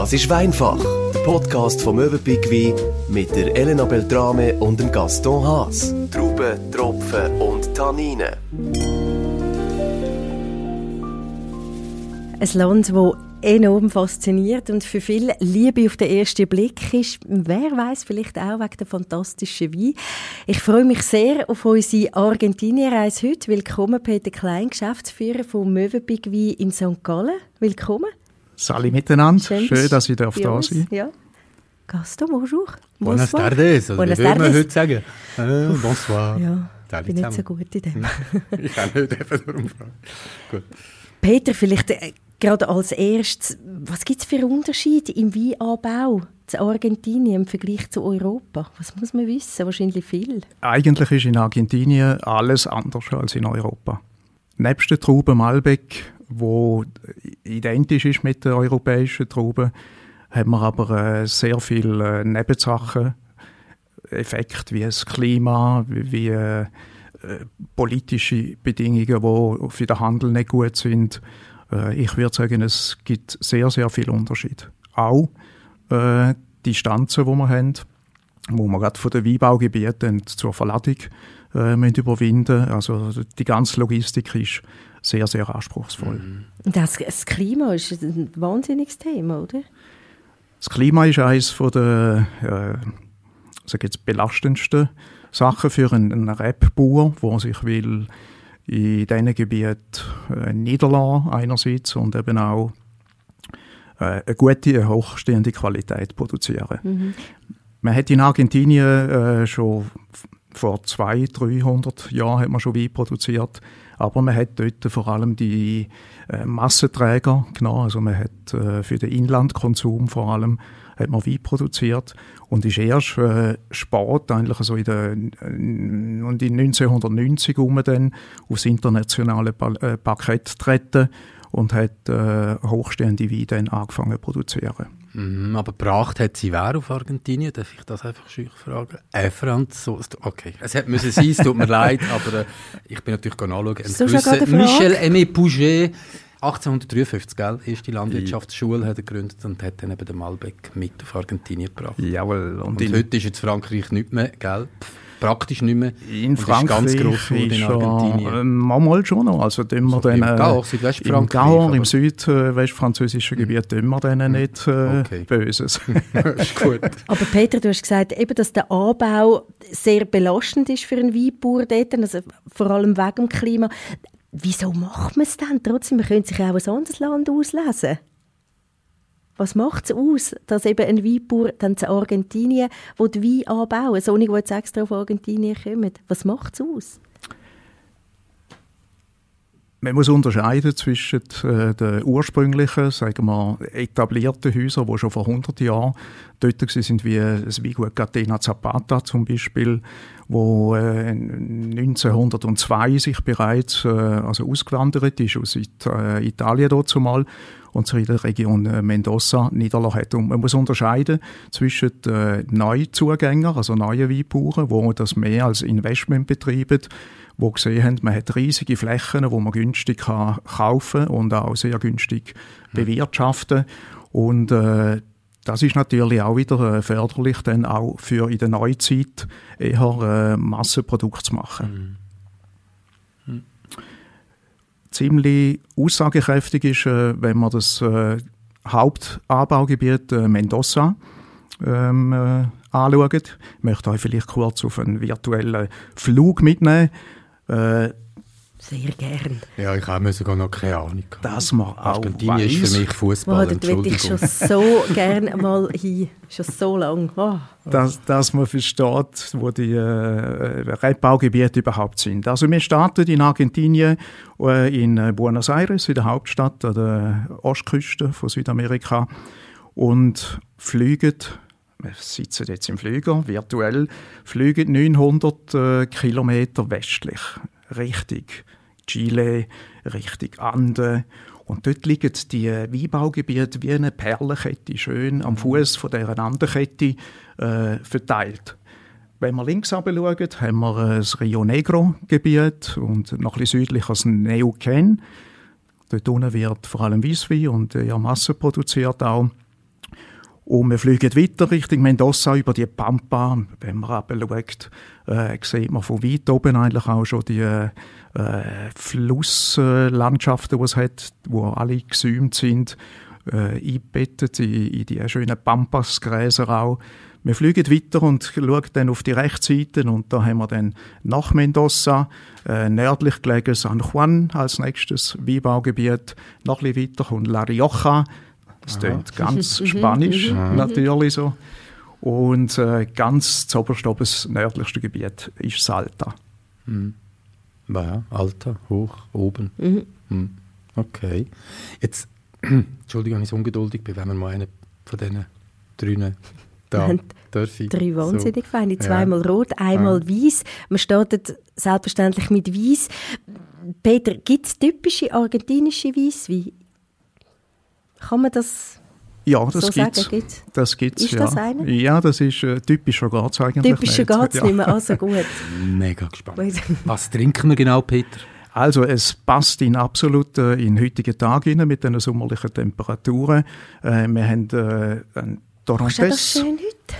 Das ist Weinfach, der Podcast vom Möwenpick Wein mit der Elena Beltrame und dem Gaston Haas. Trauben, Tropfen und Tanninen. Ein Land, das enorm fasziniert und für viele Liebe auf den ersten Blick ist. Wer weiß vielleicht auch wegen der fantastischen Wein. Ich freue mich sehr auf unsere Argentinien-Reise heute. Willkommen, Peter Klein, Geschäftsführer von Möwenpick Wein in St. Gallen. Willkommen. Salut miteinander. Schön, Schön dass ich da sein Ja. Gaston, bonjour. Buenas tardes. Also, Buenas tardes. würde heute sagen. Äh, bonsoir. Ja, ich bin nicht so gut in dem. ich kann nicht einfach darum fragen. Gut. Peter, vielleicht äh, gerade als erstes, was gibt es für Unterschiede im Weinanbau zu Argentinien im Vergleich zu Europa? Was muss man wissen? Wahrscheinlich viel. Eigentlich ist in Argentinien alles anders als in Europa. Nebst der Traube Malbec wo identisch ist mit den europäischen Trauben, haben wir aber äh, sehr viele äh, Nebensachen, Effekte wie das Klima, wie, wie äh, politische Bedingungen, die für den Handel nicht gut sind. Äh, ich würde sagen, es gibt sehr, sehr viel Unterschied. Auch äh, die Distanzen, die wir haben, wo wir gerade von den Weinbaugebieten zur Verladung äh, müssen überwinden Also die ganze Logistik ist sehr, sehr anspruchsvoll. Mhm. Das, das Klima ist ein wahnsinniges Thema, oder? Das Klima ist eines der äh, jetzt belastendsten Sachen für einen, einen Rebbauer, der sich will in diesen Gebieten äh, niederlassen einerseits und eben auch äh, eine gute, eine hochstehende Qualität produzieren. Mhm. Man hat in Argentinien äh, schon vor 200, 300 Jahren hat man schon Wein produziert, aber man hat dort vor allem die äh, Massenträger genommen, also man hat äh, für den Inlandkonsum vor allem hat man Wein produziert. Und ist erst äh, spät, eigentlich so in den, äh, und in 1990 um dann aufs internationale äh, Parkett treten und hat äh, hochstehende Weine dann angefangen zu produzieren. Mm, aber gebracht hat sie wer auf Argentinien? Darf ich das einfach schüch fragen? Äh, Franzose. Okay, es hätte müssen sein, es tut mir leid, aber äh, ich bin natürlich nachschauen. So Michel Aimé Pouget, 1853, gell, erste Landwirtschaftsschule hat er gegründet und hat dann eben den Malbec mit auf Argentinien gebracht. Jawohl. Und, und heute ist jetzt Frankreich nicht mehr, gell? Praktisch nicht mehr. In Frankreich ist ganz gross ist in Argentinien. Äh, manchmal schon noch. Also tun wir so dann, Im Gauer, Südwestfrankreich? Im Gauer, im südwestfranzösischen hm. Gebiet tun wir denen nicht äh, okay. Böses. ist gut. Aber Peter, du hast gesagt, eben, dass der Anbau sehr belastend ist für einen Weinbauer dort, also vor allem wegen dem Klima. Wieso macht man es dann trotzdem? Man könnte sich auch ein anderes Land auslesen. Was macht es aus, dass eben ein Weinbauer dann zu Argentinien, wo die Wein anbauen, nicht, die jetzt extra auf Argentinien kommen, was macht es aus? Man muss unterscheiden zwischen äh, den ursprünglichen, sagen wir, etablierten Häusern, die schon vor 100 Jahren dort waren, wie das Weingut Catena Zapata zum Beispiel, wo äh, 1902 sich bereits äh, also ausgewandert ist aus It äh, Italien dort zumal und sich in der Region äh, Mendoza niederlassen hat. Und man muss unterscheiden zwischen äh, Neuzugängern, also neuen Weinbauern, die das mehr als Investment betreiben, wo gesehen haben, man hat riesige Flächen, wo man günstig kann kaufen und auch sehr günstig mhm. bewirtschaften und äh, das ist natürlich auch wieder äh, förderlich, dann auch für in der Neuzeit eher äh, Massenprodukt zu machen. Mhm. Mhm. Ziemlich aussagekräftig ist, äh, wenn man das Hauptanbaugebiet Mendoza ähm, äh, anschaut. Ich möchte euch vielleicht kurz auf einen virtuellen Flug mitnehmen. Äh, sehr gern. Ja, ich habe sogar noch keine Ahnung. Das man auch Argentinien ist für mich Fußball. Oh, da würde ich schon so gerne mal hin. Schon so lange. Oh. Dass, dass man versteht, wo die äh, Rebbaugebiete überhaupt sind. Also wir starten in Argentinien, äh, in äh, Buenos Aires, in der Hauptstadt an der Ostküste von Südamerika und fliegen wir sitzen jetzt im Flüger, virtuell, fliegen 900 äh, Kilometer westlich, Richtung Chile, Richtung Anden. Und dort liegen die Weinbaugebiete wie eine Perlenkette, schön am Fuß von dieser Anderkette äh, verteilt. Wenn wir links schauen, haben wir das Rio Negro-Gebiet und noch ein bisschen südlicher das Neuquén. Dort unten wird vor allem Weisswein und ja, Masse produziert auch. Und wir fliegen weiter Richtung Mendoza über die Pampa. Wenn man aber schaut, äh, sieht man von weit oben eigentlich auch schon die äh, Flusslandschaften, die es hat, wo alle gesäumt sind, äh, eingebettet in, in die schönen Pampasgräser auch. Wir fliegen weiter und schauen dann auf die Rechtsseite und da haben wir dann nach Mendoza, äh, nördlich gelegen San Juan als nächstes Weinbaugebiet. Noch ein bisschen weiter kommt La Rioja, das klingt ganz spanisch, natürlich so. Und äh, ganz zuoberst oben, das nördlichste Gebiet ist Salta. Mhm. Ja, Alter, hoch, oben. Mhm. Mhm. Okay. Jetzt, Entschuldigung, wenn ich so ungeduldig bin, wenn wir mal einen von diesen drei da darf ich. Drei wahnsinnig so. feine, zweimal rot, einmal weiß. Man startet selbstverständlich mit weiß. Peter, gibt es typische argentinische Weisswein? Kann man das Ja, das so gibt's. sagen? Gibt's? Das gibt's, Ist ja. das einer? Ja, das ist äh, typischer geht's eigentlich Typische nicht. geht es ja. nicht mehr, also gut. Mega gespannt. Was trinken wir genau, Peter? Also es passt in absolut äh, in heutigen Tag rein mit den sommerlichen Temperaturen. Äh, wir haben äh, ein Ist ja das Torrontés. schön heute?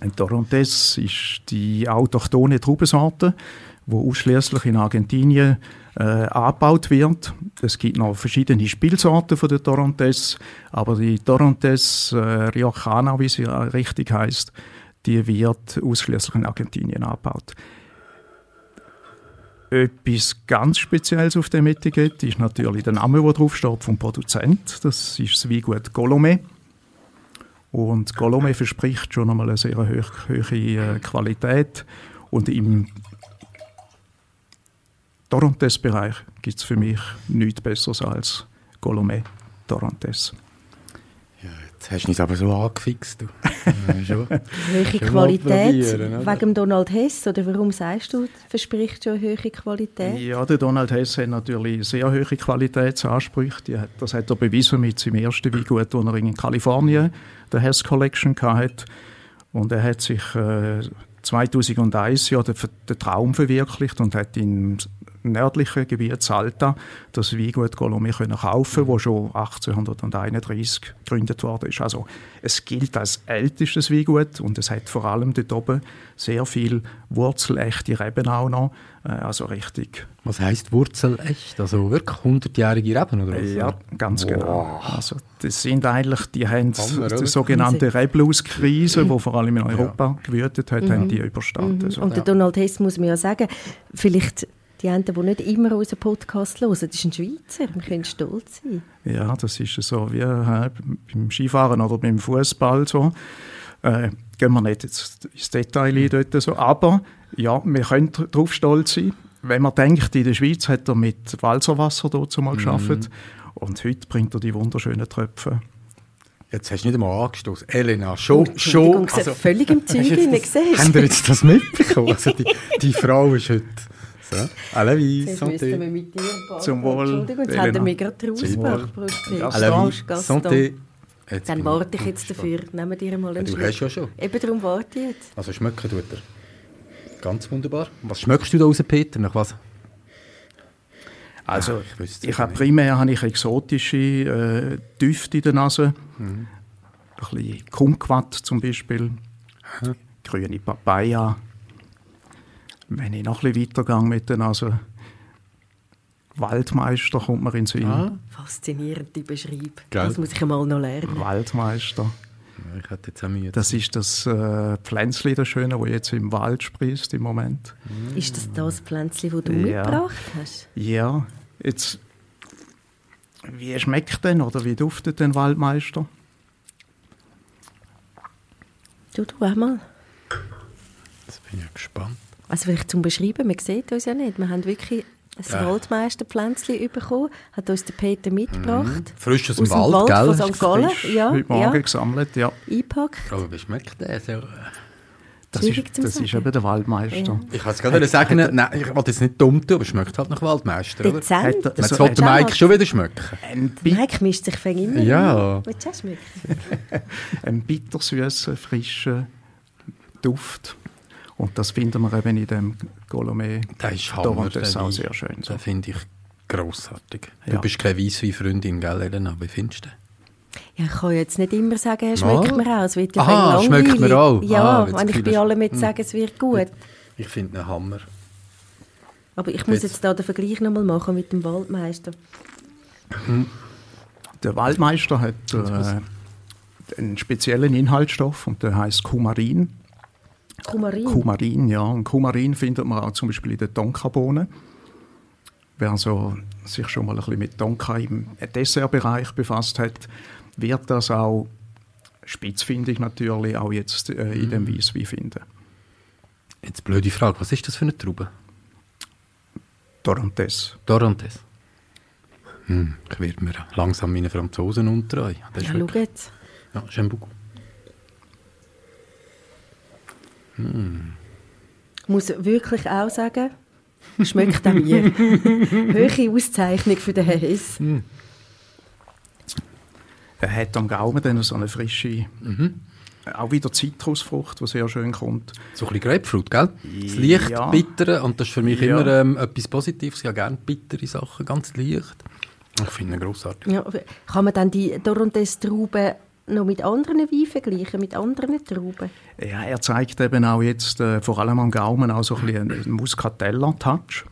Ein Torrontés ist die autochthone Traubensorte, die ausschließlich in Argentinien äh, angebaut wird. Es gibt noch verschiedene Spielsorten von der Torrontés, aber die Torrontés äh, Riojana, wie sie richtig heißt, die wird ausschließlich in Argentinien angebaut. Etwas ganz Spezielles auf dem Etikett ist natürlich der Name, der draufsteht vom Produzent. Das ist das Weingut Golome. Und Golome verspricht schon einmal eine sehr hohe, hohe äh, Qualität. Und im Torrontés-Bereich gibt es für mich nichts Besseres als Golome Torrontés. Ja, jetzt hast du uns aber so angefixt. Du. Schon. Hohe Schon Qualität wegen Donald Hess? Oder warum sagst du, verspricht schon hohe Qualität? Ja, der Donald Hess hat natürlich sehr hohe Qualitätsansprüche. Das hat er bewiesen mit seinem ersten Weingut, das er in Kalifornien, der Hess Collection, hatte. Und er hat sich äh, 2001 ja den, den Traum verwirklicht und hat im nördlichen Gebiet Salta das Weingut Golome können kaufen, wo schon 1831 gegründet worden ist. Also es gilt als ältestes Weingut und es hat vor allem dort oben sehr viel wurzelechte Reben auch noch, äh, also richtig Was heisst Wurzelecht? Also wirklich 100-jährige Reben oder was? ja, ganz Wow. genau. Also, das sind eigentlich, die haben Hammer, die sogenannte Reblaus-Krise, die vor allem in Europa gewütet hat, haben die überstanden. Mhm. Und der ja. Donald Hess muss man ja sagen, vielleicht die einen, die nicht immer unseren Podcast hören, das ist ein Schweizer, wir können stolz sein. ja, das ist so wie äh, beim Skifahren oder beim Fußball so. Äh, gehen wir nicht jetzt ins Detail ein dort so. Aber ja, wir können darauf stolz sein. Wenn man denkt, in der Schweiz hat er mit Walzerwasser dort Mhm. mal geschafft und heute bringt er die wunderschönen Tröpfe. Jetzt hast du nicht einmal angestoßen. Elena, schon, schon. ich sehe völlig im Zeug das- siehst Habt ihr jetzt das mitbekommen? Also die, die Frau ist heute... Jetzt müssten wir santé. mit dir ein paar Zum Wohl, Entschuldigung, jetzt Elena. haben wir mich gerade rausgebracht. Ja, Gaston. santé. Jetzt Dann warte ich jetzt dafür. Nehmen wir dir mal einen Ja, du Schluck. hast ja schon. Eben darum warte ich jetzt. Also schmecken tut er. Ganz wunderbar. Was schmeckst du da raus, Peter? Nach was? Also, ich wüsste ich es habe primär habe ich exotische äh, Düfte in der Nase. Mhm. Ein bisschen Kumquat zum Beispiel, grüne Papaya. Wenn ich noch ein bisschen weitergehe mit der Nase, Waldmeister kommt mir in den Sinn. Ah. Faszinierend, die Beschreibung. Gell? Das muss ich einmal noch lernen. Waldmeister. Ja, ich hätte jetzt auch Mühe. Das ist das äh, Pflänzchen, das Schöne, das jetzt im Wald sprießt im Moment. Ist das das Pflänzchen, das du Ja. mitgebracht hast? Ja, jetzt, wie schmeckt denn oder wie duftet denn Waldmeister? Du, du auch mal. Jetzt bin ich gespannt. Also vielleicht zum Beschreiben, man sieht uns ja nicht. Wir haben wirklich ein Ja. Waldmeisterpflänzchen bekommen, hat uns der Peter mitgebracht. Frisch aus dem Aus dem Wald, Wald gell? von St. Gallen, ja, heute Morgen ja. gesammelt, ja. Eingepackt. Aber wie schmeckt der? So, äh, Das, ist, das ist eben der Waldmeister. Ja. Ich kann es sagen, nein, ich wollte jetzt nicht dumm tun, aber es schmeckt halt nach Waldmeister, oder? Dezent. Hat er- Jetzt Also, äh, Mike schon wieder schmecken. Mike mischt sich fängt immer. Ja. Willst du auch schmecken? ein bittersüßer, frischer Duft. Und das finden wir eben in dem Golomé. Der ist Hammer. das ist auch Wein. sehr schön. So. Den finde ich grossartig. Du Ja. bist keine Weisswein-Freundin, gell, Elena? Wie findest du den? Ja, ich kann jetzt nicht immer sagen, er schmeckt mir auch. Es wird ja Aha, schmeckt mir auch. Ja, Ah, wenn ich bei das- allem jetzt Hm. sage, es wird gut. Ich finde einen Hammer. Aber ich muss Jetzt- jetzt da den Vergleich nochmal machen mit dem Waldmeister. Der Waldmeister hat äh, einen speziellen Inhaltsstoff und der heißt Kumarin. Kumarin. Kumarin, ja. Und Kumarin findet man auch zum Beispiel in den Tonkabohnen. Wer so sich schon mal ein bisschen mit Tonka im Dessertbereich befasst hat, wird das auch spitzfindig natürlich auch jetzt äh, in dem Weisswein finden. Jetzt blöde Frage, was ist das für eine Traube? Dorantes. Dorantes. Hm, ich werde mir langsam meinen Franzosen untreu. Das ist Ja, schau jetzt. Ja, j'aime beaucoup. Ich muss wirklich auch sagen, schmeckt an mir. Höhere Auszeichnung für den Hess. Er hat am Gaumen dann so eine frische, auch wieder Zitrusfrucht, die sehr schön kommt. So ein bisschen Grapefruit, gell? Das leicht Ja. bittere, und das ist für mich Ja. immer ähm, etwas Positives. Ich habe gerne bittere Sachen, ganz leicht. Ich finde ihn grossartig. Ja, kann man dann die Dorantes-Trauben noch mit anderen Weinen vergleichen, mit anderen Trauben? Ja, er zeigt eben auch jetzt äh, vor allem am Gaumen auch so ein bisschen einen Muscatella-Touch.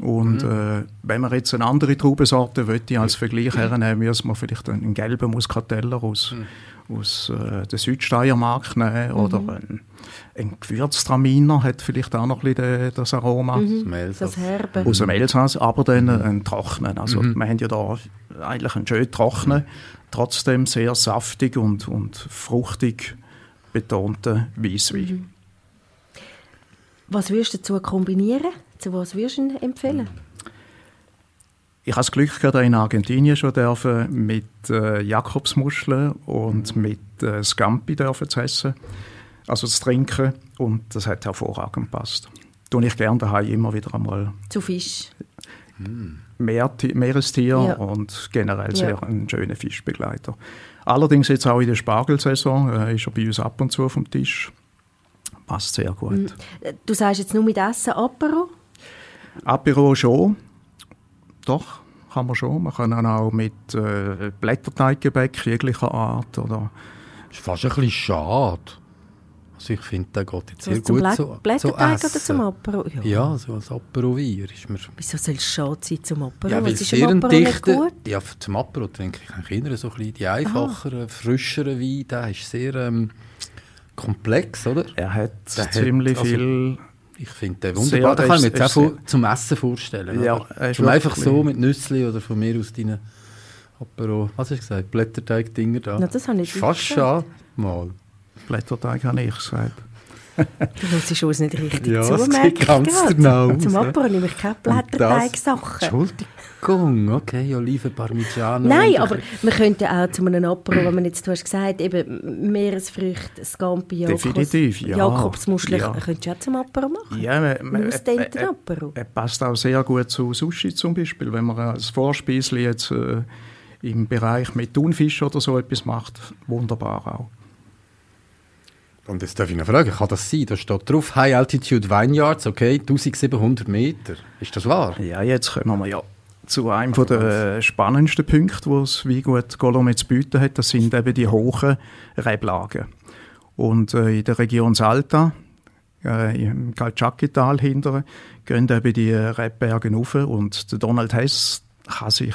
Und äh, wenn man jetzt eine andere Traubensorte möchte als Vergleich hernehmen, müssen wir vielleicht einen gelben Muscateller aus, aus äh, der Südsteiermark nehmen oder ein, ein Gewürztraminer hat vielleicht auch noch ein bisschen das Aroma. Elsass. Das Herbe. Aus dem Elsass, aber dann einen trockenen. Also wir haben ja da eigentlich einen schön trockenen, trotzdem sehr saftig und, und fruchtig betonten Weisswein. Was würdest du dazu kombinieren? Zu was würdest du empfehlen? Ich habe das Glück gehabt, in Argentinien schon dürfen mit äh, Jakobsmuscheln und mit äh, Scampi dürfen zu essen, also zu trinken und das hat hervorragend gepasst. Tue ich gerne daheim immer wieder einmal Zu Fisch. Meer, Meerestier Ja. und generell Ja. sehr ein schöner Fischbegleiter. Allerdings jetzt auch in der Spargelsaison äh, ist er bei uns ab und zu vom Tisch. Passt sehr gut. Äh, Du sagst jetzt nur mit Essen Apero? Apero schon, doch, kann man schon. Man kann dann auch mit äh, Blätterteiggebäck jeglicher Art oder ist fast ein bisschen schade. Also ich finde, der geht jetzt sehr gut Blä so, Blätterteig oder zum Apero? Ja, so als Apero-Wein ist mir... Wieso soll es schade sein zum Apero? Ja, weil ist sehr dichter... gut? Ja, zum Apero trinke ich eigentlich eher so ein bisschen die einfacheren, frischeren Weine. Der ist sehr ähm, komplex, oder? er hat Der hat ziemlich also- viel. Ich finde den Sehr, wunderbar. Den kann ich mir jetzt auch zum Essen vorstellen. Ja, Zum einfach wirklich- so mit Nüssli oder von mir aus deinen Apero... Was hast du gesagt? Blätterteig-Dinger da. Na, das habe ich fast schade. Mal. Blätterteig habe ich gesagt. Du hörst uns nicht richtig Ja, zu, merke ganz genau Zum. Apero nehme ich keine Blätterteig-Sachen. Entschuldigung, okay, Oliven Parmigiano. Nein, aber man könnte auch zu einem Apero, wenn man jetzt, du hast gesagt, eben Meeresfrüchte, Scampi, Jakobs, Definitiv, ja. Jakobsmuschel, Ja. könntest du auch zum Apero machen. Ja, man, man, ausdehnten er- er- Apero. Er passt auch sehr gut zu Sushi zum Beispiel. Wenn man als Vorspeisli jetzt äh, im Bereich mit Thunfisch oder so etwas macht, wunderbar auch. Und jetzt darf ich noch fragen, kann das sein? Da steht drauf High Altitude Vineyards, okay, 1700 Meter. Ist das wahr? Ja, jetzt kommen wir ja zu einem von der spannendsten Punkte, wo es wie gut Golome zu bieten hat. Das sind eben die hohen Reblagen. Und äh, in der Region Salta, äh, im Calciacchi-Tal hinterher, gehen eben die Rebberge rauf und der Donald Hess kann sich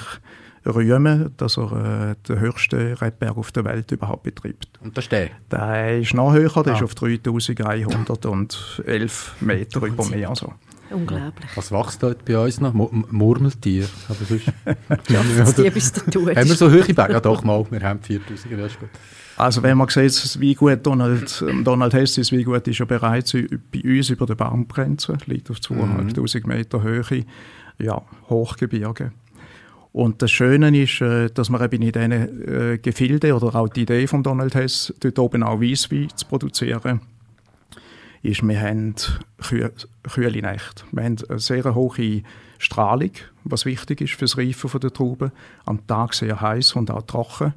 rühmen, dass er äh, den höchsten Rebberg auf der Welt überhaupt betreibt. Und da steht. Der ist noch höher, der Ah. ist auf 3111 Meter über Meer. So. Unglaublich. Was wächst dort bei uns noch? Murmeltier. Aber sonst... Das die bis du tust. haben wir so hohe Berge? Ja doch, mal. Wir haben 4000, das ist gut. Also wenn man sieht, wie gut Donald, ähm, Donald Hess ist, wie gut ist er bereits bei uns über der Baumgrenze, liegt auf 2500 Meter Höhe, ja, Hochgebirge. Und das Schöne ist, äh, dass man eben in diesen äh, Gefilden oder auch die Idee von Donald Hess, dort oben auch Weisswein zu produzieren, ist, wir haben kühl, kühle Nächte. Wir haben eine sehr hohe Strahlung, was wichtig ist für das Reifen der Trauben. Am Tag sehr heiß und auch trocken.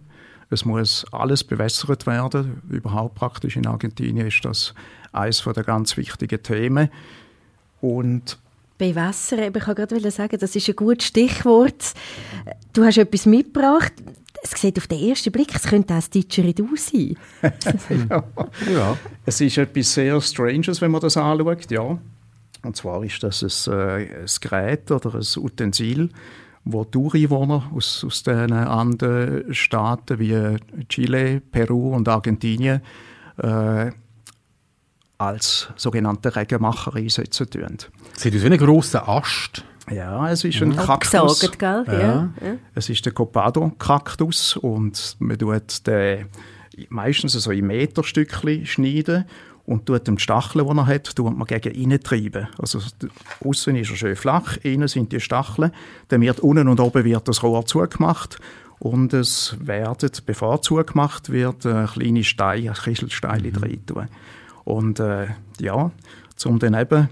Es muss alles bewässert werden. Überhaupt praktisch in Argentinien ist das eines der ganz wichtigen Themen. Und Bewässern, ich wollte gerade sagen, das ist ein gutes Stichwort. Du hast etwas mitgebracht. Es sieht auf den ersten Blick, es könnte auch das Didgeridoo sein. ja. Ja. Es ist etwas sehr Stranges, wenn man das anschaut, ja. Und zwar ist das ein, äh, ein Gerät oder ein Utensil, wo die Ureinwohner aus, aus den anderen Staaten wie Chile, Peru und Argentinien äh, als sogenannte Regenmacher einsetzen tun. Sieht aus wie ein grosser Ast. Ja, es ist ein Mhm. Kaktus. Abgesagt, gell? Ja. Ja. Es ist der Copado-Kaktus und man tut den meistens so in Meterstückchen schneiden und tut den Stacheln, die er hat, tut man gegen innen treiben. Also außen ist er schön flach, innen sind die Stacheln, dann wird unten und oben wird das Rohr zugemacht und es werden, bevor es zugemacht wird, äh, kleine Steine, Kieselsteine Mhm. rein tun. Und äh, ja, zum dann eben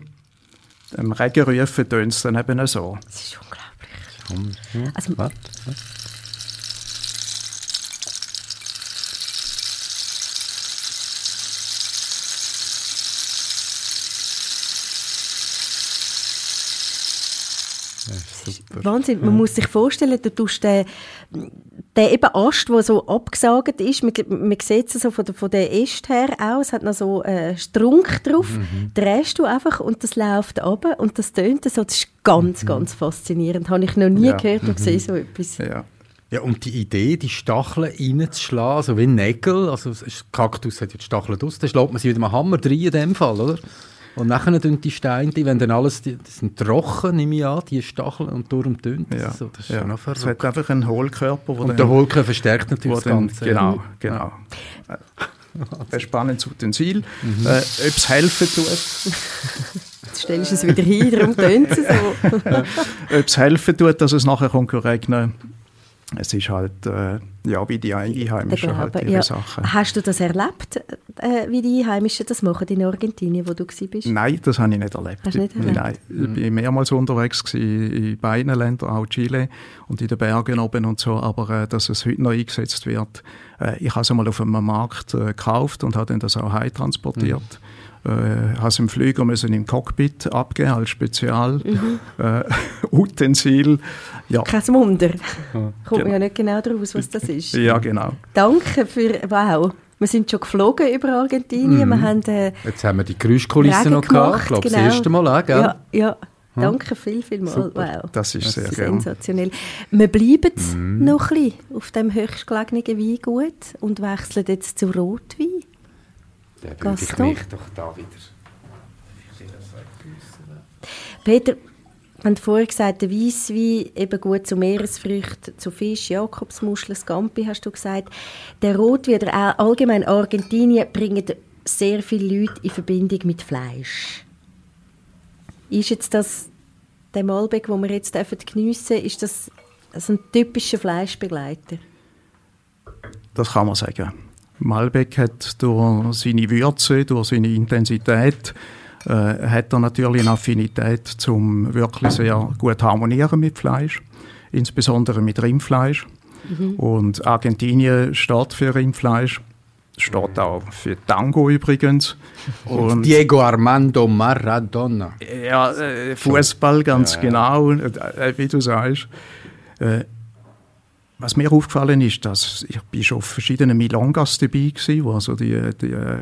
dem Regen rufen, tönt es dann eben so. Das ist unglaublich. Also, Was? Wahnsinn, man muss sich vorstellen, du tust den, den eben Ast, der so abgesagt ist, man, man sieht es so von der, von der Äste her auch, es hat noch so einen Strunk drauf, drehst du einfach und das läuft ab und das tönt so, das ist ganz, ganz faszinierend, habe ich noch nie Ja. gehört und sehe so etwas. Ja. Ja, und die Idee, die Stacheln reinzuschlagen, so wie Nägel, also Kaktus hat ja die Stacheln draus, dann schlägt man sie mit einem Hammer rein in dem Fall, oder? Und nachher tun die Steine, die, wenn dann alles, die, die sind trocken, nehme ich an, die Stacheln, und darum Ja, das so. Das ist ja. schon noch Es verrückt. hat einfach einen Hohlkörper, wo Und der Holker verstärkt natürlich das dann, Ganze. Genau, genau. Ein spannendes Utensil. Äh, Ob es helfen tut, Jetzt stellst du es wieder hin, darum tönt es so. ob es helfen tut, dass es nachher regnen. Es ist halt, äh, ja, wie die Einheimischen halt ihre ja. Sachen. Hast du das erlebt, äh, wie die Einheimischen das machen in Argentinien, wo du bist? Nein, das habe ich nicht erlebt. Hast du nicht erlebt? Nein, ich war mehrmals unterwegs gewesen, in beiden Ländern, auch Chile und in den Bergen oben und so, aber äh, dass es heute noch eingesetzt wird, äh, ich habe es einmal auf einem Markt äh, gekauft und habe dann das auch heim transportiert. Äh, es im Flüger müssen im Cockpit abgeben als Spezial Mhm. äh, Utensil. Ja, Kein Wunder. Kommt Genau. mir ja nicht genau daraus, was das ist. ja, genau. Danke für, wow. Wir sind schon geflogen über Argentinien. Wir haben äh, Jetzt haben wir die Geräuschkulisse noch gehabt, gemacht, ich glaube, genau. das erste Mal auch, gell? Ja, ja. Danke viel, viel mal. Super. Wow. Das ist sehr gern. Sensationell. Wir bleiben Mhm. noch ein bisschen auf dem höchstgelegenen Weingut und wechseln jetzt zu Rotwein. Dann würde ich mich doch da wieder... Peter, wir haben vorher gesagt, der Weisswein eben gut zu Meeresfrüchten, zu Fisch, Jakobsmuscheln, Scampi, hast du gesagt. Der Rotwein auch allgemein Argentinien bringen sehr viele Leute in Verbindung mit Fleisch. Ist jetzt das, der Malbec, den wir jetzt geniessen dürfen, ist das ein typischer Fleischbegleiter? Das kann man sagen. Malbec hat durch seine Würze, durch seine Intensität, äh, hat er natürlich eine Affinität zum wirklich sehr gut harmonieren mit Fleisch, insbesondere mit Rindfleisch. Und Argentinien steht für Rindfleisch, steht auch für Tango übrigens. Und Diego Armando Maradona. Ja, äh, Fußball ganz genau, äh, wie du sagst. Äh, was mir aufgefallen ist, dass ich bin schon auf verschiedenen Milongas dabei war, wo also die, die äh,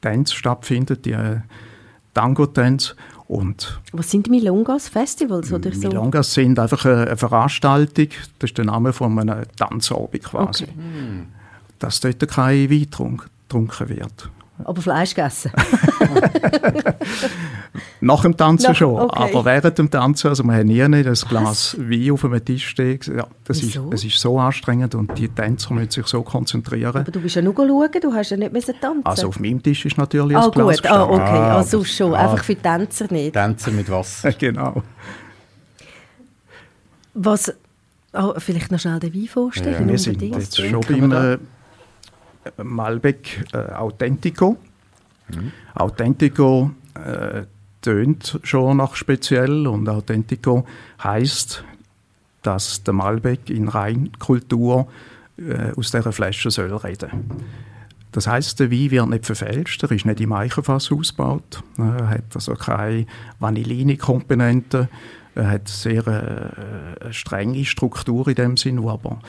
Tänze stattfinden, die äh, Tango-Tänze. Und Was sind die Milongas? Festivals oder so? Milongas sind einfach eine, Veranstaltung, das ist der Name von einem Tanzabend quasi. Okay. Dass dort kein Wein trunk, getrunken wird. Aber Fleisch gegessen. Nach dem Tanzen Nach- schon, okay. aber während dem Tanzen, also wir haben nie ein Glas Wein auf einem Tisch stehen. Ja, das ist, es ist so anstrengend und die Tänzer müssen sich so konzentrieren. Aber du bist ja nur schauen, du hast ja nicht müssen tanzen. Also auf meinem Tisch ist natürlich ah ein Glas gut, ah, okay, Ah, sonst schon, ah. einfach für die Tänzer nicht. Tänzer mit Wasser. Genau. Was, ah, vielleicht noch schnell den Wein vorstellen, Wir sind jetzt schon beim Malbec äh, Authentico. Authentico äh, tönt schon nach speziell und Authentico heißt, dass der Malbec in Reinkultur äh, aus dieser Flasche soll reden. Das heißt, der Wein wird nicht verfälscht, er ist nicht im Eichenfass ausgebaut, er hat also keine Vanilline-Komponenten, er hat sehr äh, strenge Struktur in dem Sinn, aber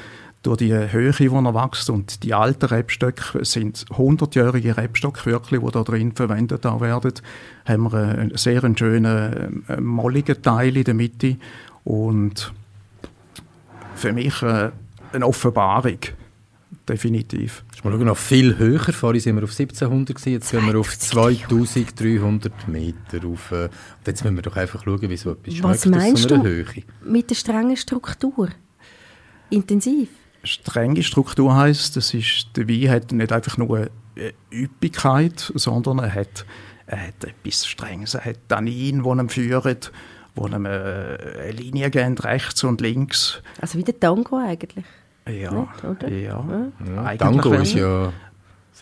durch die Höhe, die er wächst und die alten Rebstöcke sind 100-jährige Rebstöcke wirklich, die da drin verwendet auch werden, haben wir einen sehr schönen äh, molligen Teil in der Mitte und für mich äh, eine Offenbarung, definitiv. Mal schauen, noch viel höher. Vorhin sind wir auf 1700 gewesen, jetzt sind wir auf 2300 Meter rauf. Und jetzt müssen wir doch einfach schauen, wie so etwas Was schmeckt aus meinst so einer du Höhe. mit der strengen Struktur? Intensiv? Strenge Struktur heißt, das ist, der Wein hat nicht einfach nur eine Üppigkeit, sondern er hat, er hat etwas Strenges. Er hat Tannin, die ihn führen, die ihm äh, eine Linie geben, rechts und links. Also wie der Tango eigentlich. Ja, Nicht, oder? ja. Ja, Eigentlich Tango ist ja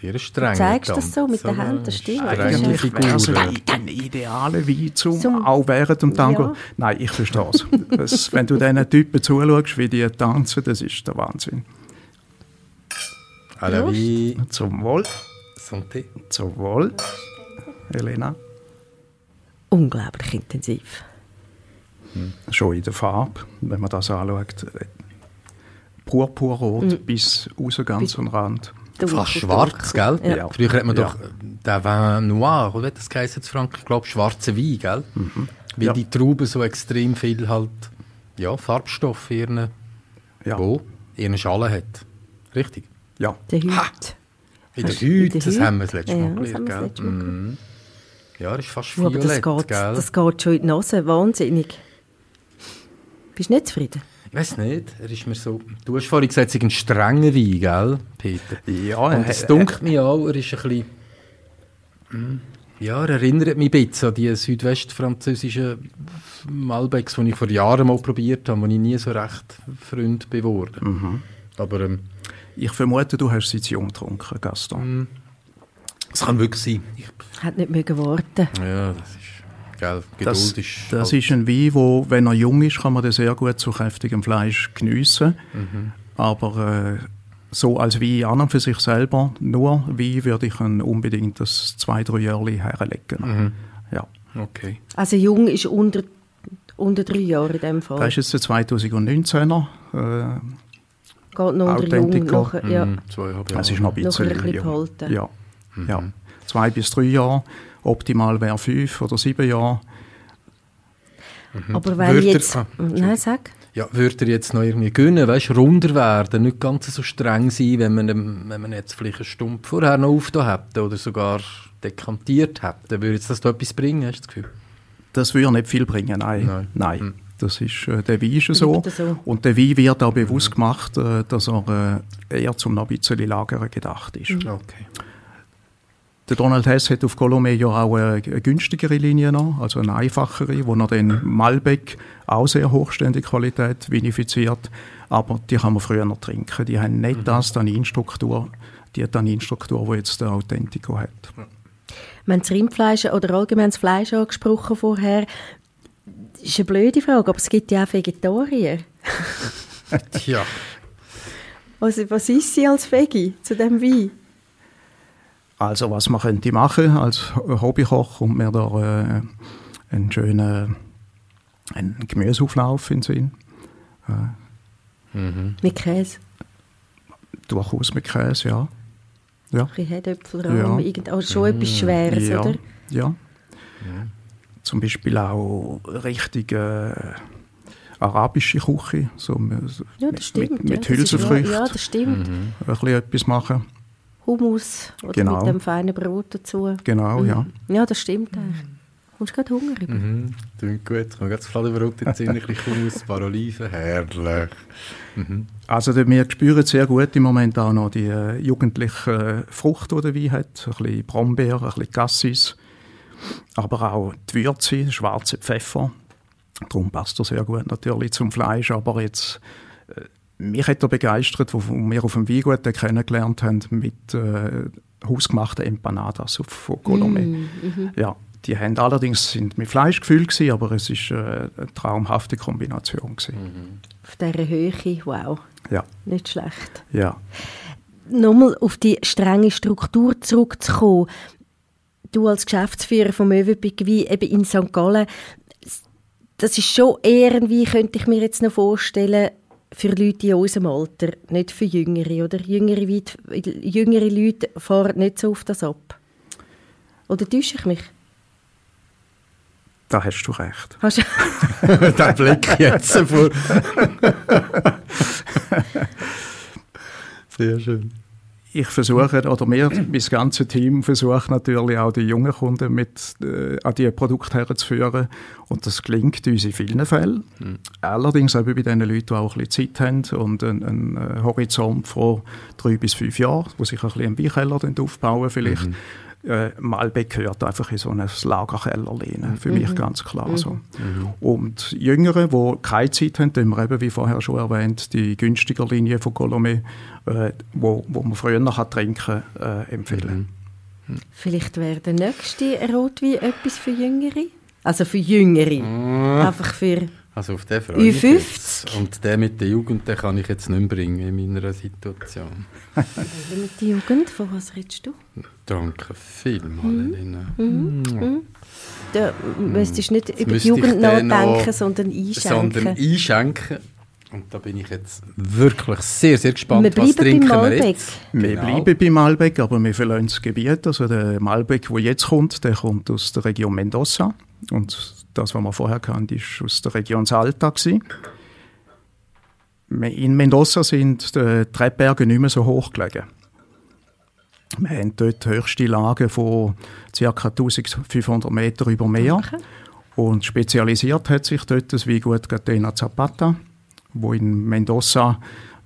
sehr streng. Du zeigst das so mit den eine Händen, das stimmt. Eigentlich wäre es Figur. ein, ein idealer Wein zum, Zum- auch während dem Tango. Ja. Nein, ich verstehe es. Wenn du diesen Typen zuschaust, wie die tanzen, das ist der Wahnsinn. À la vie, Zum Wohl, santé. zum Wohl. Elena, Unglaublich intensiv. schon in der Farbe, wenn man das anschaut. Purpurrot Mhm. bis raus ganz am Rand. Fast schwarz, dunkel. gell? Ja. Früher hat man Ja. doch äh, den Vin Noir, oder wie das geheißen in Frankreich? Ich glaube, schwarze Wein, gell? Weil Ja. die Trauben so extrem viel halt, ja, Farbstoff in ihren, Ja. wo? In ihren Schalen hat. Richtig? Ja. Der Hüt. In der Hast du in Hüte, der das Hüte? haben wir das letzte Ja, Mal gelernt, gell? Mhm. Ja, das ist fast Du, aber das violett, geht, gell? das geht schon in die Nase. Wahnsinnig. Bist du nicht zufrieden? Ich weiß nicht, er ist mir so... Du hast vorhin gesagt, es ist ein strenger Wein, gell, Peter? Ja, Und er- es dunkelt mich auch, er ist ein bisschen... Hm, Ja, er erinnert mich ein bisschen an die südwestfranzösischen Malbecs, die ich vor Jahren mal probiert habe, wo ich nie so recht Freund geworden Mhm. Aber ähm, Ich vermute, du hast sie zu jung getrunken, Gaston. es kann wirklich sein. Ich, Hat nicht mögen warten. ja, das. Gell, Geduld Das, ist... das halt- ist ein Wein, wo, wenn er jung ist, kann man den sehr gut zu kräftigem Fleisch geniessen. Mhm. Aber äh, so als Wein an und für sich selber, nur Wein würde ich ihn unbedingt das zwei, drei Jahre herlegen. Mhm. Ja. Okay. Also jung ist unter, unter drei Jahre in dem Fall. Das ist jetzt der 2019er. Äh, Geht noch unter jung. Nachher, ja. Mhm, es ist noch ein Noch bisschen, ein bisschen behalten. Ja. ja. Zwei bis drei Jahre. Optimal wäre fünf oder sieben Jahre. Aber wenn Würde er- jetzt... ah, Nein, sag. Ja, würde er jetzt noch irgendwie gönnen, weißt, runder werden, nicht ganz so streng sein, wenn man, wenn man jetzt vielleicht eine Stunde vorher noch aufgetan hätte oder sogar dekantiert hätte, würde jetzt das da etwas bringen, hast du das Gefühl? Das würde nicht viel bringen, nein. Nein. nein. Hm. Das ist, äh, der Wein ist so. So. Und der Wein wird auch bewusst gemacht, äh, dass er äh, eher zum noch ein bisschen lagern gedacht ist. Okay. Der Donald Hess hat auf Colomé ja auch eine, eine günstigere Linie noch, also eine einfachere, wo er den Malbec auch sehr hochständige Qualität vinifiziert, aber die kann man früher noch trinken. Die haben nicht das Tanninstruktur, die Tanninstruktur, die jetzt der Authentico hat. Wir haben das Rindfleisch oder allgemein das Fleisch angesprochen vorher. Das ist eine blöde Frage, aber es gibt ja auch Vegetarier. Tja, Also, was ist sie als Veggie zu dem Wein? Also was man könnte machen als Hobbykoch kommt mir da äh, einen schönen einen Gemüseauflauf in den Sinn. Mit Käse, Durchaus mit Käse, ja. Ja. ein bisschen Herdöpfelrahm, Ja. irgend, also schon etwas Schweres, ja, oder? Ja. Zum Beispiel auch richtig äh, arabische Küche, so, so Ja, das stimmt. mit, ja, mit Hülsenfrüchten, Ja, das stimmt. ein bisschen etwas machen. Hummus oder Genau. mit dem feinen Brot dazu. Genau, ja. Ja, das stimmt eigentlich. Kommst du gerade Hunger über? mhm. klingt gut. Ich habe gerade das Fladenbrot jetzt ziemlich Hummus, ein paar Oliven, herrlich. Also der- wir spüren sehr gut im Moment auch noch die äh, jugendliche äh, Frucht, die der Wein hat. Ein bisschen Brombeer, ein bisschen Cassis, aber auch die Würze, schwarze Pfeffer. Darum passt er sehr gut natürlich zum Fleisch, aber jetzt mich hat er begeistert, wo wir auf dem Weingut kennengelernt haben mit äh, hausgemachten Empanadas von Colomé. Ja, die haben allerdings sind mit Fleisch gefüllt gewesen, aber es ist äh, eine traumhafte Kombination gewesen. Auf dieser Höhe, wow, Ja, nicht schlecht. ja. Nochmal auf die strenge Struktur zurückzukommen. Du als Geschäftsführer vom Möwenpick wie eben in St. Gallen, das ist schon irgendwie, könnte ich mir jetzt noch vorstellen, für Leute in unserem Alter, nicht für Jüngere, oder? Jüngere, weit, jüngere Leute fahren nicht so auf das ab. Oder täusche ich mich? Da hast du recht. Hast du Der Blick jetzt vor. Sehr schön. Ich versuche, oder wir, mein ganzes Team versucht natürlich auch die jungen Kunden mit äh, an diese Produkte herzuführen. Und das gelingt uns in vielen Fällen. Allerdings eben bei den Leuten, die auch ein bisschen Zeit haben und einen, einen äh, Horizont von drei bis fünf Jahren, wo sich ein bisschen einen Weinkeller aufbauen vielleicht. Äh, Malbec gehört einfach in so ein Lagerkeller lehnen, für mich ganz klar so. Und Jüngere, die keine Zeit haben, haben wir eben, wie vorher schon erwähnt, die günstiger Linie von Colomé, äh, wo, wo man früher noch kann trinken äh, empfehlen. Vielleicht wäre der nächste Rotwein etwas für Jüngere? Also für Jüngere. Einfach für... Also auf den freue ich mich Ü50? jetzt. Und den mit der Jugend, den kann ich jetzt nicht mehr bringen in meiner Situation. Mit der Jugend, von was redest du? Danke vielmals, Mhm. Elena. Da müsstest du nicht über die Jugend nachdenken, sondern einschenken. Sondern einschenken. Und da bin ich jetzt wirklich sehr, sehr gespannt, Wir was trinken wir Malbec. jetzt. Wir Genau. bleiben bei Malbec, aber wir verlassen das Gebiet. Also der Malbec, der jetzt kommt, der kommt aus der Region Mendoza. Und das, was man vorher kannte, ist aus der Region Salta. Gewesen. In Mendoza sind die Treppberge nicht mehr so hoch gelegen. Wir haben dort höchste Lagen von ca. 1500 Meter über Meer. Okay. Und spezialisiert hat sich dort das Weingut Catena Zapata, wo in Mendoza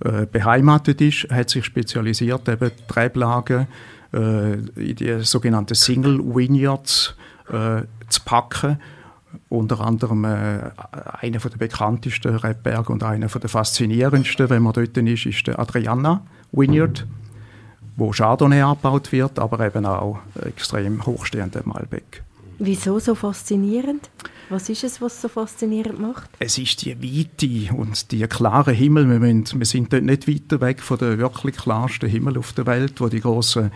äh, beheimatet ist, hat sich spezialisiert, eben die Reblagen äh, in die sogenannten Single Vineyards äh, zu packen. Unter anderem äh, einer der bekanntesten Rebberge und einer der faszinierendsten, wenn man dort ist, ist der Adriana Vineyard, wo Chardonnay angebaut wird, aber eben auch extrem hochstehender Malbec. Wieso so faszinierend? Was ist es, was so faszinierend macht? Es ist die Weite und die klaren Himmel. Wir, müssen, wir sind dort nicht weiter weg von den wirklich klarsten Himmel auf der Welt, wo die grossen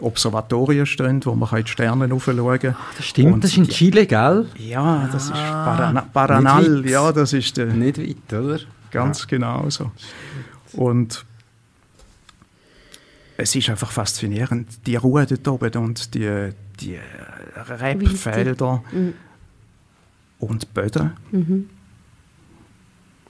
Observatorien stehen, wo man die Sterne raufschauen kann. Das stimmt, Und das ist in Chile, gell? Ja, das ist Ah, nicht Paranal. weit. Ja, das ist der, Nicht weit, oder? ganz genau so. Und es ist einfach faszinierend, die Ruhe dort oben und die, die Rebfelder und die Böden.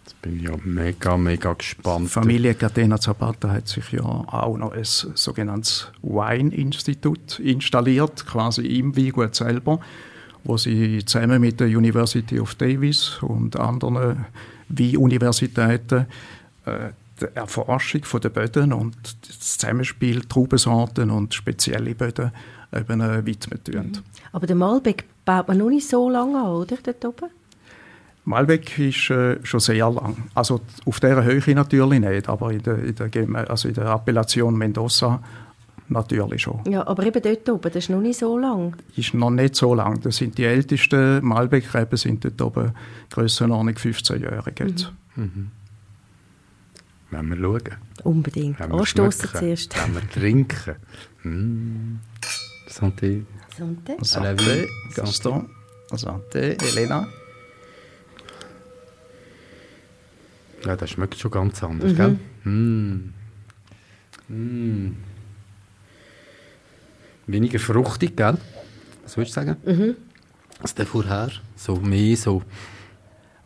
Jetzt bin ich ja mega, mega gespannt. Die Familie Catena Zapata hat sich ja auch noch ein sogenanntes Wine-Institut installiert, quasi im Weingut selber, wo sie zusammen mit der University of Davis und anderen Weinuniversitäten äh, die Erforschung von der Böden und das Zusammenspiel Traubensorten und spezielle Böden eben äh, widmen tun. Aber der Malbec baut man noch nicht so lange an, oder? Dort oben? Malbec ist äh, schon sehr lang. Also auf dieser Höhe natürlich nicht, aber in der, in der, also in der Appellation Mendoza natürlich schon. Ja, aber eben dort oben, das ist noch nicht so lang. Ist noch nicht so lang. Das sind die ältesten Malbec-Reben sind dort oben Grössenordnung 15-jährig jetzt. Wenn wir schauen. Unbedingt. Anstoßen schmecken, zuerst. Wenn wir trinken. Mm. Santé. Santé. Santé, Gaston. Santé, Elena. Ja, das schmeckt schon ganz anders, gell? Mm. Mm. Weniger fruchtig, gell? Was würdest du sagen? Mhm. Als der vorher. So mehr so,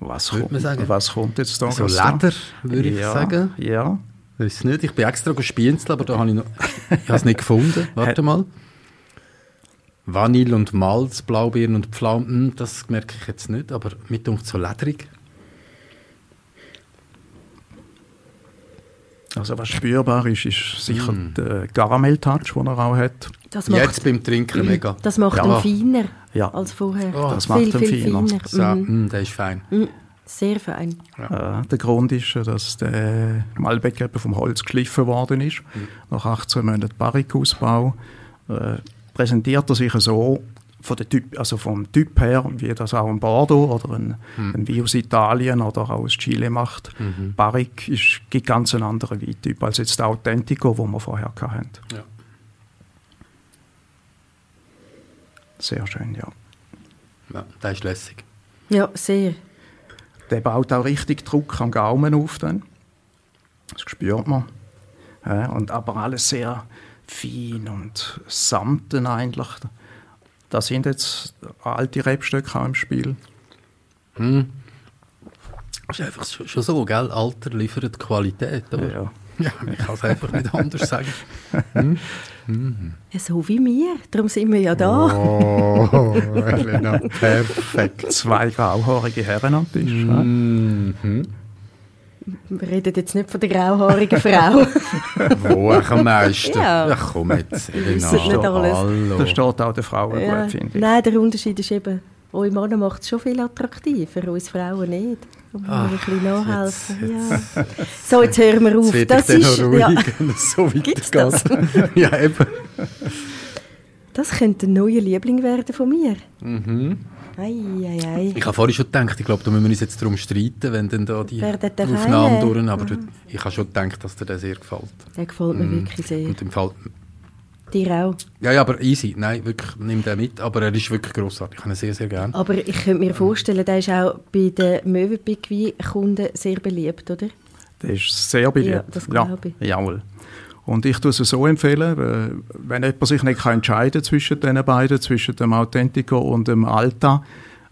Was Würde kommt, sagen. was kommt jetzt da? so? Leder, würde ich ja, sagen. Ja, Weiß nicht. Ich bin extra gespienzelt, aber da habe ich noch, ich habe es nicht gefunden. Warte mal. Vanille und Malz, Blaubeeren und Pflaumen, hm, das merke ich jetzt nicht, aber mit uns so lederig. Also was spürbar ist, ist sicher Mm. der Karamell-Touch, den er auch hat. Das macht, Jetzt beim Trinken mega. das macht Ja. ihn feiner Ja. als vorher. Oh, das macht viel, ihn viel feiner. feiner. So, Mhm. hm, der ist fein. Mhm. Sehr fein. Äh, der Grund ist, dass der Malbec eben vom Holz geschliffen worden ist. Nach 18 Monaten Barrikausbau äh, präsentiert er sich so von der typ, also vom Typ her, wie das auch ein Bordeaux oder ein, ein Wein aus Italien oder auch aus Chile macht. Barrique ist, gibt ganz einen anderen Weintyp als jetzt der Authentico, den wir vorher hatten. Ja. Sehr schön, ja. Ja, der ist lässig. Ja, sehr. Der baut auch richtig Druck am Gaumen auf dann. Das spürt man. Ja, und aber alles sehr fein und samten eigentlich. Da sind jetzt alte Rebstöcke auch im Spiel. Hm. Das ist einfach schon so, gell? Alter liefert Qualität. Oder? Ja. Ja, ich kann es einfach nicht anders sagen. Hm? Hm. Ja, so wie wir, darum sind wir ja da. Oh, Elena, perfekt. Zwei grauhaarige Herren am Tisch. Mhm. Wir reden jetzt nicht von der grauhaarigen Frau. Wo am meisten? Ja. ja komm jetzt, Elena. Das steht auch der Frauen ja. gut, finde ich. Nein, der Unterschied ist eben, euch Männer macht es schon viel attraktiver, uns Frauen nicht. Da muss man ein bisschen nachhelfen. Ja. So, jetzt hören wir auf. Jetzt Das ist, ja, ruhig, es so weitergeht. ja, eben. das könnte ein neuer Liebling werden von mir. Mhm. Ei, ei, ei. Ich habe vorhin schon gedacht, ich glaube, da müssen wir uns jetzt darum streiten, wenn dann da die der Aufnahmen durch, aber du, ich habe schon gedacht, dass dir das sehr gefällt. Der gefällt mir wirklich sehr. Und im Fall, Dir auch. ja, ja, aber easy, nein, wirklich, nimm den mit, aber er ist wirklich grossartig, ich habe ihn sehr, sehr gerne. Aber ich könnte mir vorstellen, der ist auch bei den Möwenpick-Kunden sehr beliebt, oder? Das ist sehr beliebt. Ja, das glaube ich. Jawohl. Und ich tue es so empfehlen, äh, wenn jemand sich nicht kann zwischen den beiden, zwischen dem Authentico und dem Alta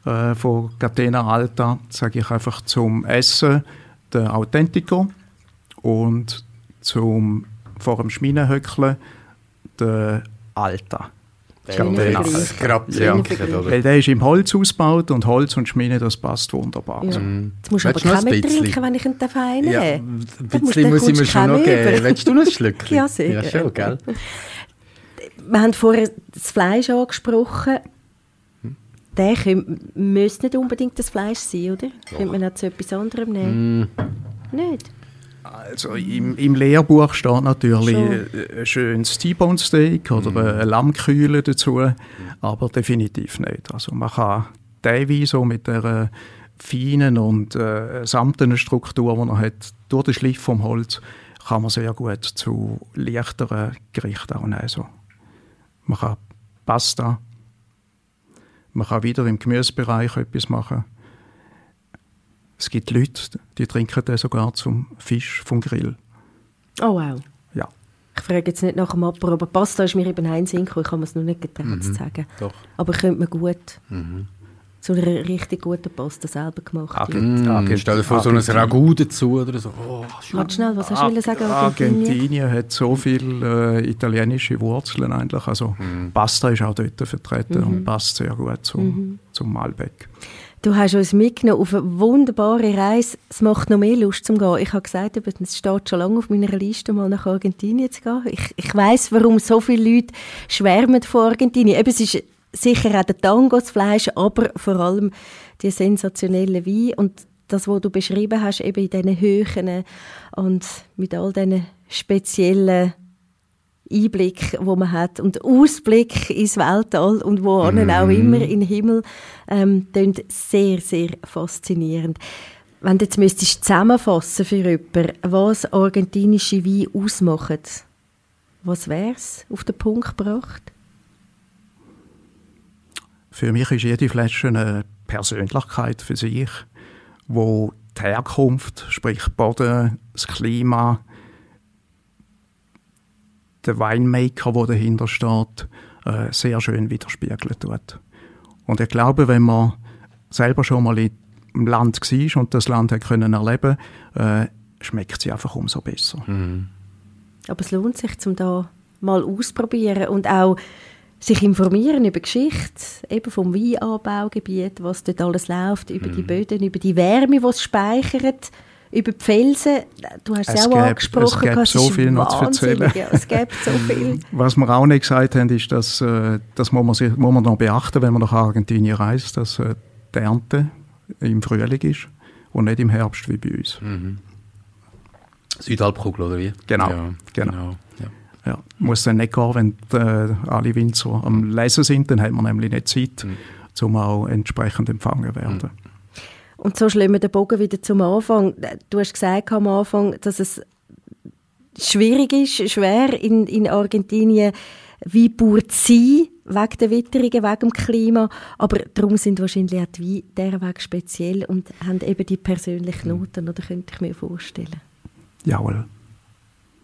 äh, von Catena Alta, sage ich einfach zum Essen den Authentico und zum vor dem Schminenhöckeln den Alta. Gerade Schöner denken, Vergleich. oder? Weil der ist im Holz ausgebaut und Holz und Schmine, das passt wunderbar. Ja. Mhm. Jetzt musst du aber keinen ein mehr bisschen? trinken, wenn ich einen Fein Ja, habe. ein bisschen muss ich mir schon noch geben. Willst du noch ein Schlückchen? Ja, sehr Ja, schon, gell? Wir haben vorher das Fleisch angesprochen. Der müsste nicht unbedingt das Fleisch sein, oder? Könnte man auch zu etwas anderem nehmen? Mm, Nicht? Also im, im Lehrbuch steht natürlich Schon. äh, ein schönes T-Bone Steak oder Mhm. eine Lammkühle dazu, aber definitiv nicht. Also man kann teilweise so mit der feinen und äh, samtenen Struktur, die er hat, durch den Schliff vom Holz, kann man sehr gut zu leichteren Gerichten auch nehmen. So. Man kann Pasta, man kann wieder im Gemüsebereich etwas machen. Es gibt Leute, die trinken den sogar zum Fisch vom Grill. Oh wow. Ja. Ich frage jetzt nicht nach dem Apero, aber Pasta ist mir eben ein Sinn. Ich mir es noch nicht getraut zu sagen. doch. Aber könnte man gut so eine richtig gute Pasta selber gemacht. Arge- Ja. Argent- stell dir vor, so ein. Ragout dazu oder so. Oh. Warte schnell, was hast du wollen sagen? Argentinien? Argentinien hat so viele äh, italienische Wurzeln eigentlich. Also Pasta ist auch dort vertreten und passt sehr gut zum, zum Malbec. Du hast uns mitgenommen auf eine wunderbare Reise. Es macht noch mehr Lust zum gehen. Ich habe gesagt, es steht schon lange auf meiner Liste, mal nach Argentinien zu gehen. Ich, ich weiß, warum so viele Leute schwärmen von Argentinien. Eben, es ist sicher auch der Tango, das Fleisch, aber vor allem die sensationellen Wein und das, was du beschrieben hast, eben in diesen Höhen und mit all diesen speziellen Einblick, wo man hat und Ausblick ins Weltall und wo mm. auch immer in den Himmel, ähm, klingt sehr, sehr faszinierend. Wenn du jetzt müsstest zusammenfassen für jemanden, was argentinische Wein ausmacht, was wäre es auf den Punkt gebracht? Für mich ist jede Flasche eine Persönlichkeit für sich, wo die Herkunft, sprich Boden, das Klima, der Winemaker, der dahinter steht, äh, sehr schön widerspiegeln tut. Und ich glaube, wenn man selber schon mal im Land war und das Land hat können erleben, äh, schmeckt sie einfach umso besser. Aber es lohnt sich, zum da mal ausprobieren und auch sich informieren über Geschichte, eben vom Weinanbaugebiet, was dort alles läuft, über die Böden, über die Wärme, die es speichert, über die Felsen. Du hast es Es auch gäbe- angesprochen. es gäbe so viel noch zu erzählen. Ja, es gibt so viel. Was wir auch nicht gesagt haben, ist, dass äh, das muss man, sich, muss man noch beachten, wenn man nach Argentinien reist, dass äh, die Ernte im Frühling ist und nicht im Herbst wie bei uns. Südhalbkugel, oder wie? Genau, Ja, genau. Ja. Ja, muss dann nicht gehen, wenn die, äh, alle Winzer am Lesen sind, dann hat man nämlich nicht Zeit, um auch entsprechend empfangen werden. Und so wir den Bogen wieder zum Anfang. Du hast gesagt am Anfang, dass es schwierig ist, schwer in, in Argentinien Weinbauer zu sein, wegen der Witterungen, wegen dem Klima. Aber darum sind wahrscheinlich auch die Weine dieser Weg speziell und haben eben die persönlichen Noten, oder könnte ich mir vorstellen. Jawohl.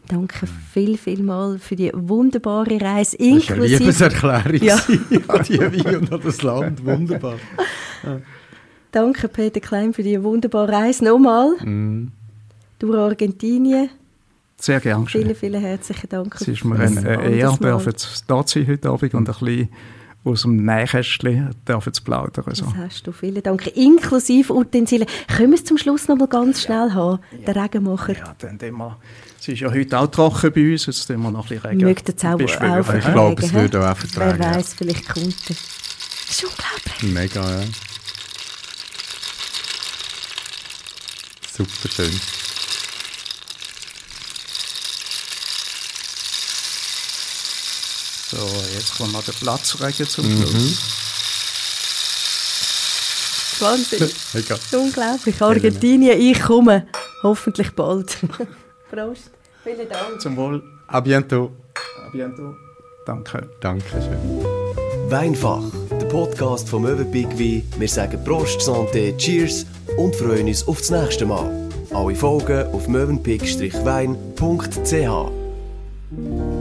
Danke viel, viel mal für die wunderbare Reise, Das war eine inklusive... Liebeserklärung Ja. an die Wein und an das Land. Wunderbar. Danke, Peter Klein, für die wunderbare Reise. Nochmal Mhm. durch Argentinien. Sehr gern Vielen, vielen herzlichen Dank. Es ist mir eine eine Ehre, dürfen zu da sein heute Abend und ein bisschen aus dem Nähkästchen dürfen zu plaudern. So. Das hast du. Vielen Dank. Inklusive Utensilien. Können wir es zum Schluss noch mal ganz schnell haben? Der Regenmacher. Ja, dann wir, es ist ja heute auch trocken bei uns, jetzt tun wir noch ein bisschen Regen. Mögt jetzt auch, auch Ich glaube, es würde auch vertragen, Wer ja. weiß, vielleicht kommt er. Das ist unglaublich. Mega, ja. Super schön. So, jetzt kommt noch der Platzregen zum Mhm. Schluss. Wahnsinn. Mega. Das ist unglaublich. Argentinien, ich komme. Hoffentlich bald. Prost. Vielen Dank. Zum Wohl. A bientôt. A bientôt. Danke. Dankeschön. Weinfach, Podcast vom Möwenpick Wein. Wir sagen Prost, Santé, Cheers und freuen uns auf das nächste Mal. Alle Folgen auf mövenpick-wein.ch.